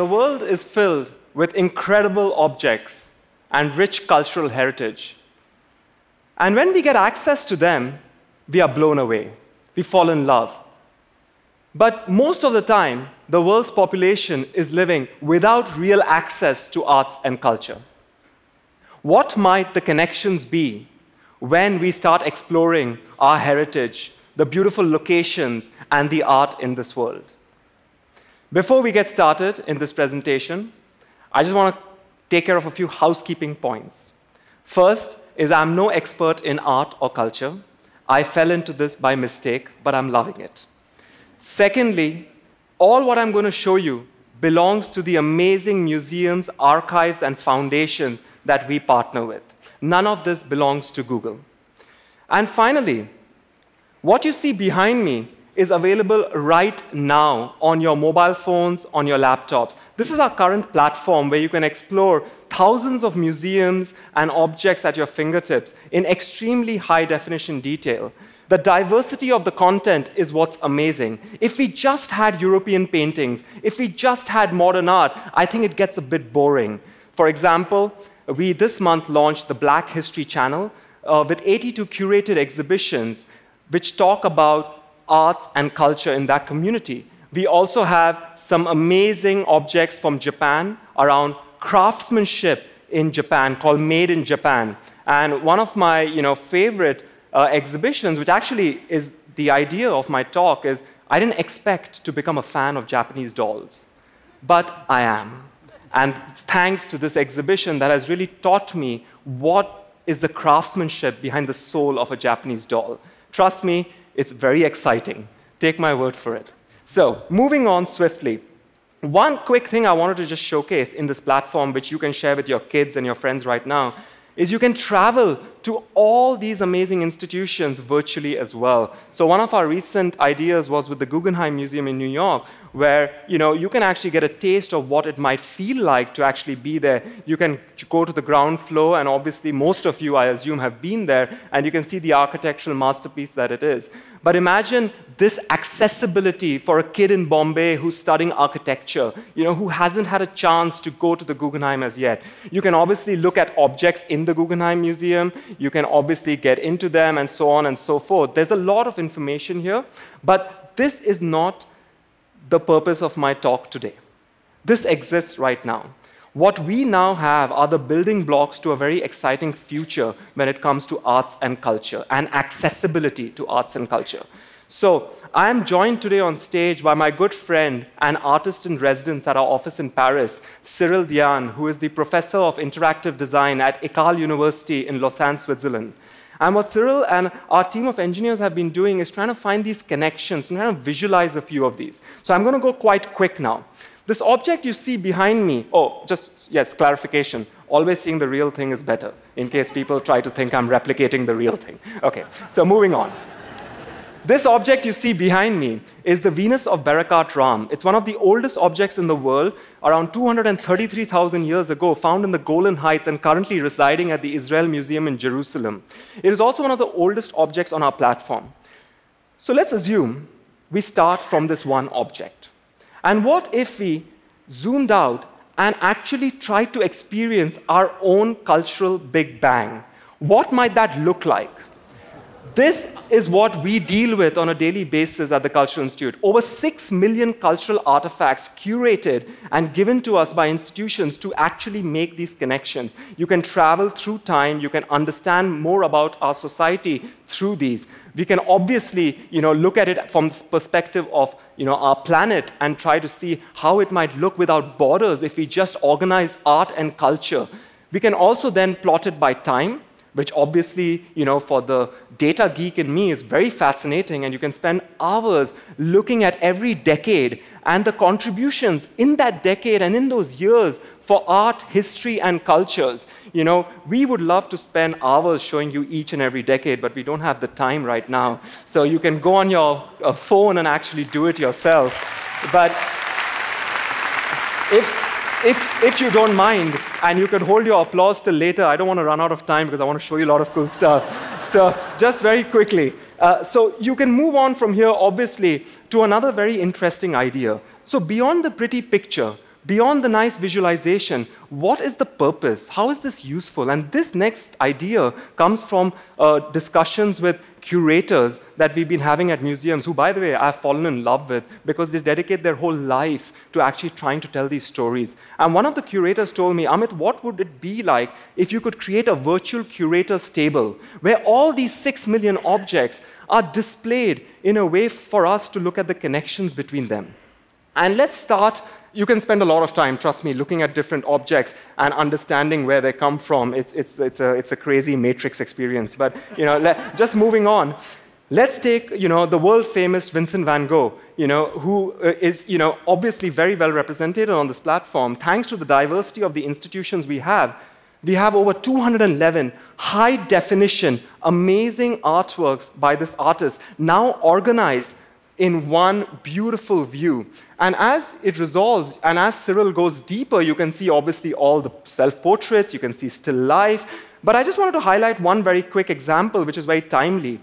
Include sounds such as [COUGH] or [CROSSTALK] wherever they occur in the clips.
the world is filled with incredible objects and rich cultural heritage. And when we get access to them, we are blown away. We fall in love. But most of the time, the world's population is living without real access to arts and culture. What might the connections be when we start exploring our heritage, the beautiful locations, and the art in this world? Before we get started in this presentation, I just want to take care of a few housekeeping points. First is I'm no expert in art or culture. I fell into this by mistake, but I'm loving it. Secondly, all what I'm going to show you belongs to the amazing museums, archives, and foundations that we partner with. None of this belongs to Google. And finally, what you see behind me is available right now on your mobile phones, on your laptops. This is our current platform where you can explore thousands of museums and objects at your fingertips in extremely high definition detail. The diversity of the content is what's amazing. If we just had European paintings, if we just had modern art, I think it gets a bit boring. For example, we this month launched the Black History Channel uh, with 82 curated exhibitions which talk about arts and culture in that community. We also have some amazing objects from Japan around craftsmanship in Japan called Made in Japan. And one of my you know, favorite uh, exhibitions, which actually is the idea of my talk, is I didn't expect to become a fan of Japanese dolls, but I am. And thanks to this exhibition that has really taught me what is the craftsmanship behind the soul of a Japanese doll. Trust me, it's very exciting. Take my word for it. So, moving on swiftly. One quick thing I wanted to just showcase in this platform, which you can share with your kids and your friends right now, is you can travel to all these amazing institutions virtually as well. So one of our recent ideas was with the Guggenheim Museum in New York, where you know you can actually get a taste of what it might feel like to actually be there. You can go to the ground floor, and obviously most of you, I assume, have been there, and you can see the architectural masterpiece that it is. But imagine this accessibility for a kid in Bombay who's studying architecture, you know, who hasn't had a chance to go to the Guggenheim as yet. You can obviously look at objects in the Guggenheim Museum. You can obviously get into them and so on and so forth. There's a lot of information here, but this is not the purpose of my talk today. This exists right now. What we now have are the building blocks to a very exciting future when it comes to arts and culture and accessibility to arts and culture. So, I am joined today on stage by my good friend and artist in residence at our office in Paris, Cyril Diagne, who is the professor of interactive design at ECAL University in Lausanne, Switzerland. And what Cyril and our team of engineers have been doing is trying to find these connections and trying to visualize a few of these. So I'm going to go quite quick now. This object you see behind me, oh, just, yes, clarification. Always seeing the real thing is better, in case people try to think I'm replicating the real thing. Okay, so moving on. This object you see behind me is the Venus of Berekhat Ram. It's one of the oldest objects in the world, around 233,000 years ago, found in the Golan Heights and currently residing at the Israel Museum in Jerusalem. It is also one of the oldest objects on our platform. So let's assume we start from this one object. And what if we zoomed out and actually tried to experience our own cultural Big Bang? What might that look like? This is what we deal with on a daily basis at the Cultural Institute. Over 6 million cultural artifacts curated and given to us by institutions to actually make these connections. You can travel through time, you can understand more about our society through these. We can obviously you know, look at it from the perspective of you know, our planet and try to see how it might look without borders if we just organize art and culture. We can also then plot it by time which obviously, you know, for the data geek in me is very fascinating, and you can spend hours looking at every decade and the contributions in that decade and in those years for art, history, and cultures. You know, we would love to spend hours showing you each and every decade, but we don't have the time right now. So you can go on your uh, phone and actually do it yourself. But if if, if you don't mind, and you can hold your applause till later, I don't want to run out of time because I want to show you a lot of cool stuff. So, just very quickly. Uh, so, you can move on from here, obviously, to another very interesting idea. So, beyond the pretty picture, beyond the nice visualization, what is the purpose? How is this useful? And this next idea comes from uh, discussions with curators that we've been having at museums, who, by the way, I've fallen in love with because they dedicate their whole life to actually trying to tell these stories. And one of the curators told me, Amit, what would it be like if you could create a virtual curator's table where all these six million objects are displayed in a way for us to look at the connections between them? And let's start you can spend a lot of time, trust me, looking at different objects and understanding where they come from. It's, it's, it's, a, it's a crazy matrix experience. But you know, just moving on, let's take you know, the world famous Vincent van Gogh, you know, who uh, you know, obviously very well represented on this platform. Thanks to the diversity of the institutions we have, we have over 211 high definition, amazing artworks by this artist, now organized in one beautiful view. And as it resolves, and as Cyril goes deeper, you can see obviously all the self portraits, you can see still life. But I just wanted to highlight one very quick example, which is very timely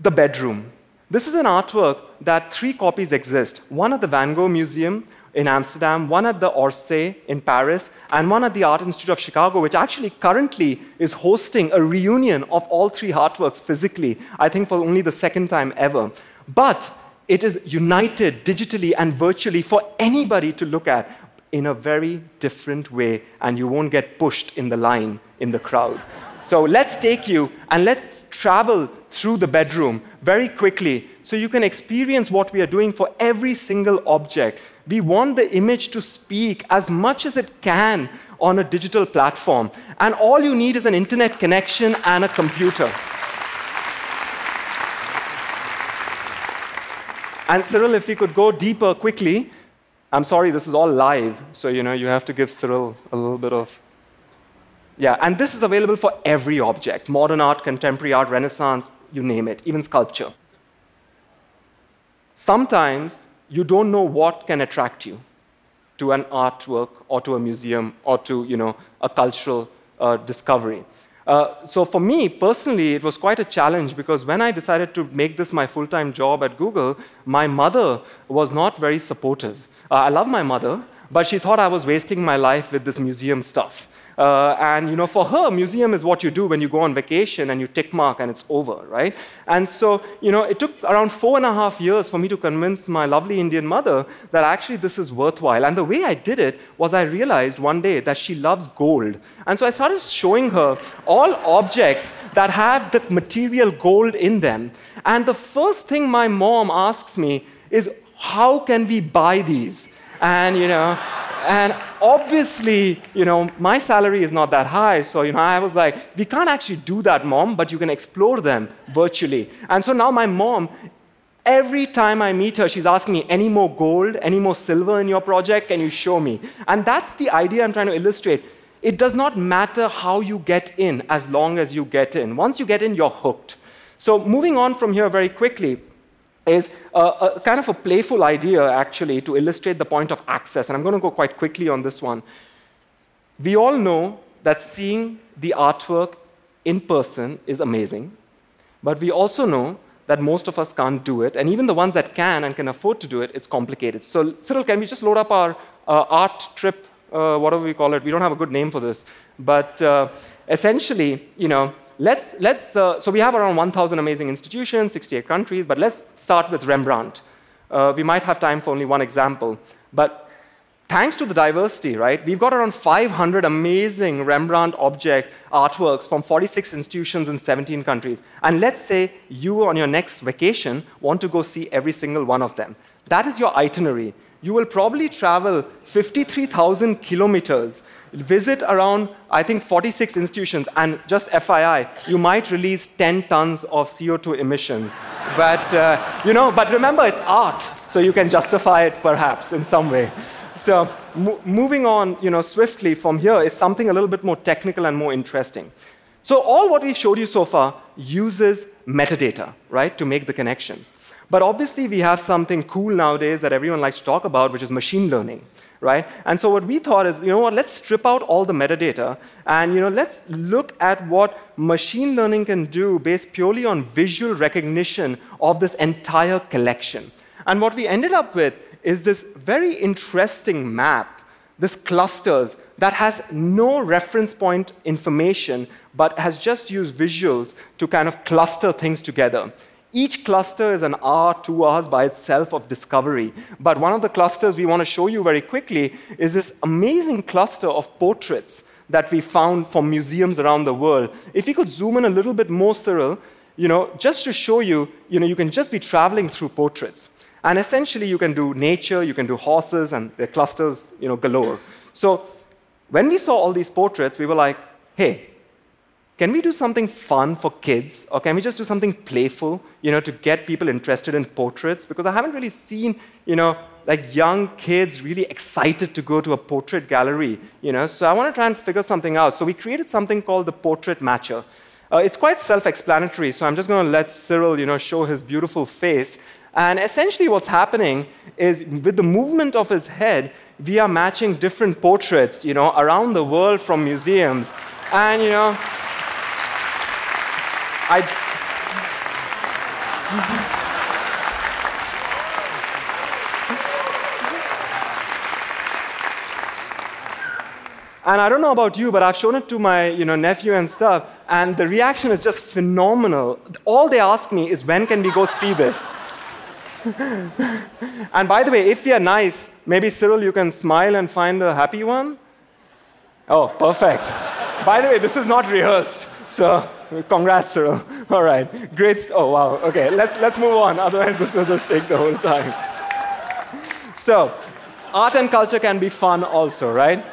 the bedroom. This is an artwork that three copies exist one at the Van Gogh Museum in Amsterdam, one at the Orsay in Paris, and one at the Art Institute of Chicago, which actually currently is hosting a reunion of all three artworks physically, I think for only the second time ever. But it is united digitally and virtually for anybody to look at in a very different way, and you won't get pushed in the line in the crowd. So let's take you and let's travel through the bedroom very quickly so you can experience what we are doing for every single object. We want the image to speak as much as it can on a digital platform. And all you need is an internet connection and a computer. And Cyril, if we could go deeper quickly, I'm sorry, this is all live, so you know you have to give Cyril a little bit of. Yeah, and this is available for every object modern art, contemporary art, Renaissance, you name it, even sculpture. Sometimes you don't know what can attract you to an artwork or to a museum or to you know, a cultural uh, discovery. Uh, so for me personally, it was quite a challenge because when I decided to make this my full-time job at Google, my mother was not very supportive. Uh, I love my mother, but she thought I was wasting my life with this museum stuff. Uh, and you know, for her, museum is what you do when you go on vacation and you tick mark and it's over, right? And so, you know, it took around four and a half years for me to convince my lovely Indian mother that actually this is worthwhile. And the way I did it was I realized one day that she loves gold. And so I started showing her all objects that have the material gold in them. And the first thing my mom asks me is, how can we buy these? And, you know, and obviously, you know, my salary is not that high. So, you know, I was like, we can't actually do that, mom, but you can explore them virtually. And so now my mom, every time I meet her, she's asking me, any more gold, any more silver in your project? Can you show me? And that's the idea I'm trying to illustrate. It does not matter how you get in as long as you get in. Once you get in, you're hooked. So, moving on from here very quickly, is a, a, kind of a playful idea, actually, to illustrate the point of access. And I'm going to go quite quickly on this one. We all know that seeing the artwork in person is amazing, but we also know that most of us can't do it. And even the ones that can and can afford to do it, it's complicated. So, Cyril, can we just load up our uh, art trip, uh, whatever we call it? We don't have a good name for this. But uh, essentially, you know, let's, let's uh, so we have around 1,000 amazing institutions, 68 countries, but let's start with Rembrandt. Uh, we might have time for only one example, but thanks to the diversity, right, we've got around 500 amazing Rembrandt object artworks from 46 institutions in 17 countries. And let's say you, on your next vacation, want to go see every single one of them. That is your itinerary. You will probably travel 53,000 kilometers visit around, I think, 46 institutions, and just FII, you might release 10 tons of CO2 emissions. but, uh, you know, but remember, it's art, so you can justify it perhaps in some way. So, mo- moving on, you know, swiftly from here is something a little bit more technical and more interesting. So, all what we've showed you so far uses metadata, right, to make the connections. But obviously, we have something cool nowadays that everyone likes to talk about, which is machine learning right? And so what we thought is, you know what, let's strip out all the metadata and, you know, let's look at what machine learning can do based purely on visual recognition of this entire collection. And what we ended up with is this very interesting map, this clusters that has no reference point information, but has just used visuals to kind of cluster things together. Each cluster is an hour, two hours by itself of discovery. But one of the clusters we want to show you very quickly is this amazing cluster of portraits that we found from museums around the world. If you could zoom in a little bit more, Cyril, you know, just to show you, you know, you can just be traveling through portraits. And essentially, you can do nature, you can do horses, and the clusters, you know, galore. So when we saw all these portraits, we were like, hey, can we do something fun for kids or can we just do something playful you know to get people interested in portraits? Because i haven't really seen you know like young kids really excited to go to a portrait gallery you know? So i want to try and figure something out. So we created something called the portrait matcher. Uh, it's quite self-explanatory so i'm just going to let cyril you know show his beautiful face. And essentially what's happening is with the movement of his head we are matching different portraits you know around the world from museums. And you know I. And I don't know about you, but I've shown it to my you know, nephew and stuff, and the reaction is just phenomenal. All they ask me is, when can we go see this? [LAUGHS] and by the way, if you're nice, maybe Cyril, you can smile and find the happy one? Oh, perfect. by the way, this is not rehearsed. So congrats, Cyril. [LAUGHS] All right, great. oh wow. Okay, let's let's move on. [LAUGHS] Otherwise, this will just take the whole time. So, art and culture can be fun also, right?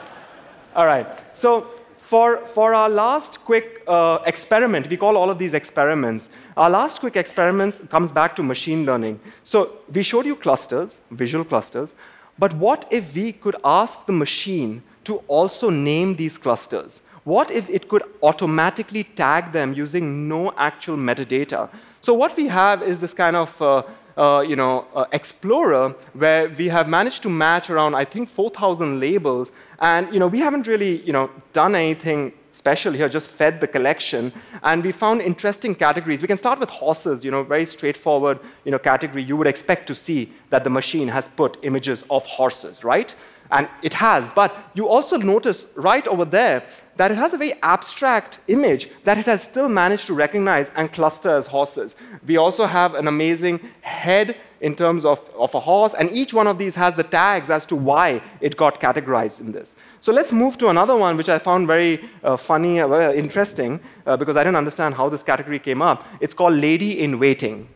All right. So for, for our last quick uh, experiment, we call all of these experiments, our last quick experiment comes back to machine learning. So we showed you clusters, visual clusters, but what if we could ask the machine to also name these clusters? What if it could automatically tag them using no actual metadata? So what we have is this kind of uh, uh, you know, uh, explorer where we have managed to match around, I think, 4,000 labels. And you know, we haven't really you know, done anything special here, just fed the collection. And we found interesting categories. We can start with horses, you know, very straightforward you know, category. You would expect to see that the machine has put images of horses, right? And it has. But you also notice right over there that it has a very abstract image that it has still managed to recognize and cluster as horses. We also have an amazing head in terms of, of a horse, and each one of these has the tags as to why it got categorized in this. So let's move to another one, which I found very uh, funny, uh, interesting, uh, because I didn't understand how this category came up. It's called Lady in Waiting.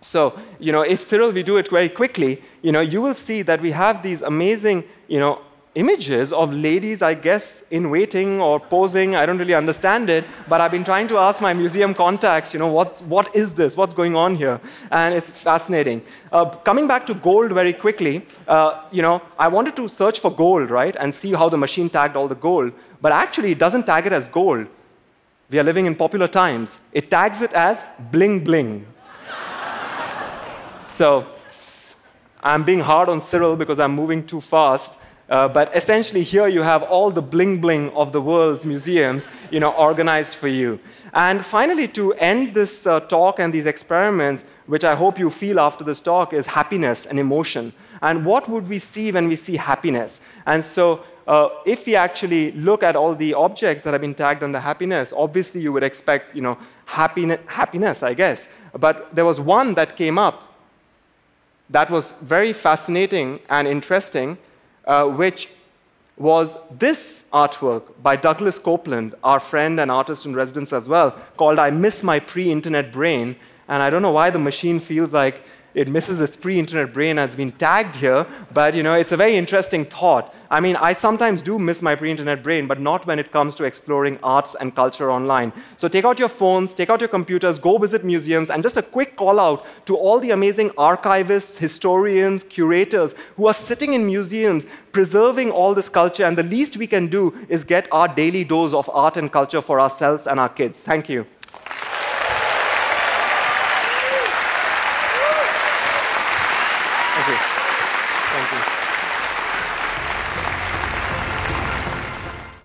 So, you know, if Cyril, we do it very quickly, you know, you will see that we have these amazing, you know, images of ladies, I guess, in waiting or posing. I don't really understand it, but I've been trying to ask my museum contacts, you know, what's, what is this? What's going on here? And it's fascinating. Uh, coming back to gold very quickly, uh, you know, I wanted to search for gold, right, and see how the machine tagged all the gold, but actually it doesn't tag it as gold. We are living in popular times. It tags it as bling bling. [LAUGHS] so I'm being hard on Cyril because I'm moving too fast. Uh, but essentially, here you have all the bling bling of the world's museums you know, organized for you. And finally, to end this uh, talk and these experiments, which I hope you feel after this talk, is happiness and emotion. And what would we see when we see happiness? And so, uh, if we actually look at all the objects that have been tagged under happiness, obviously you would expect you know, happiness, happiness, I guess. But there was one that came up that was very fascinating and interesting uh, which was this artwork by Douglas Coupland, our friend and artist in residence as well, called I Miss My Pre Internet Brain. And I don't know why the machine feels like it misses its pre-internet brain has been tagged here, but you know, it's a very interesting thought. I mean, I sometimes do miss my pre-internet brain, but not when it comes to exploring arts and culture online. So take out your phones, take out your computers, go visit museums, and just a quick call out to all the amazing archivists, historians, curators who are sitting in museums preserving all this culture, and the least we can do is get our daily dose of art and culture for ourselves and our kids. Thank you.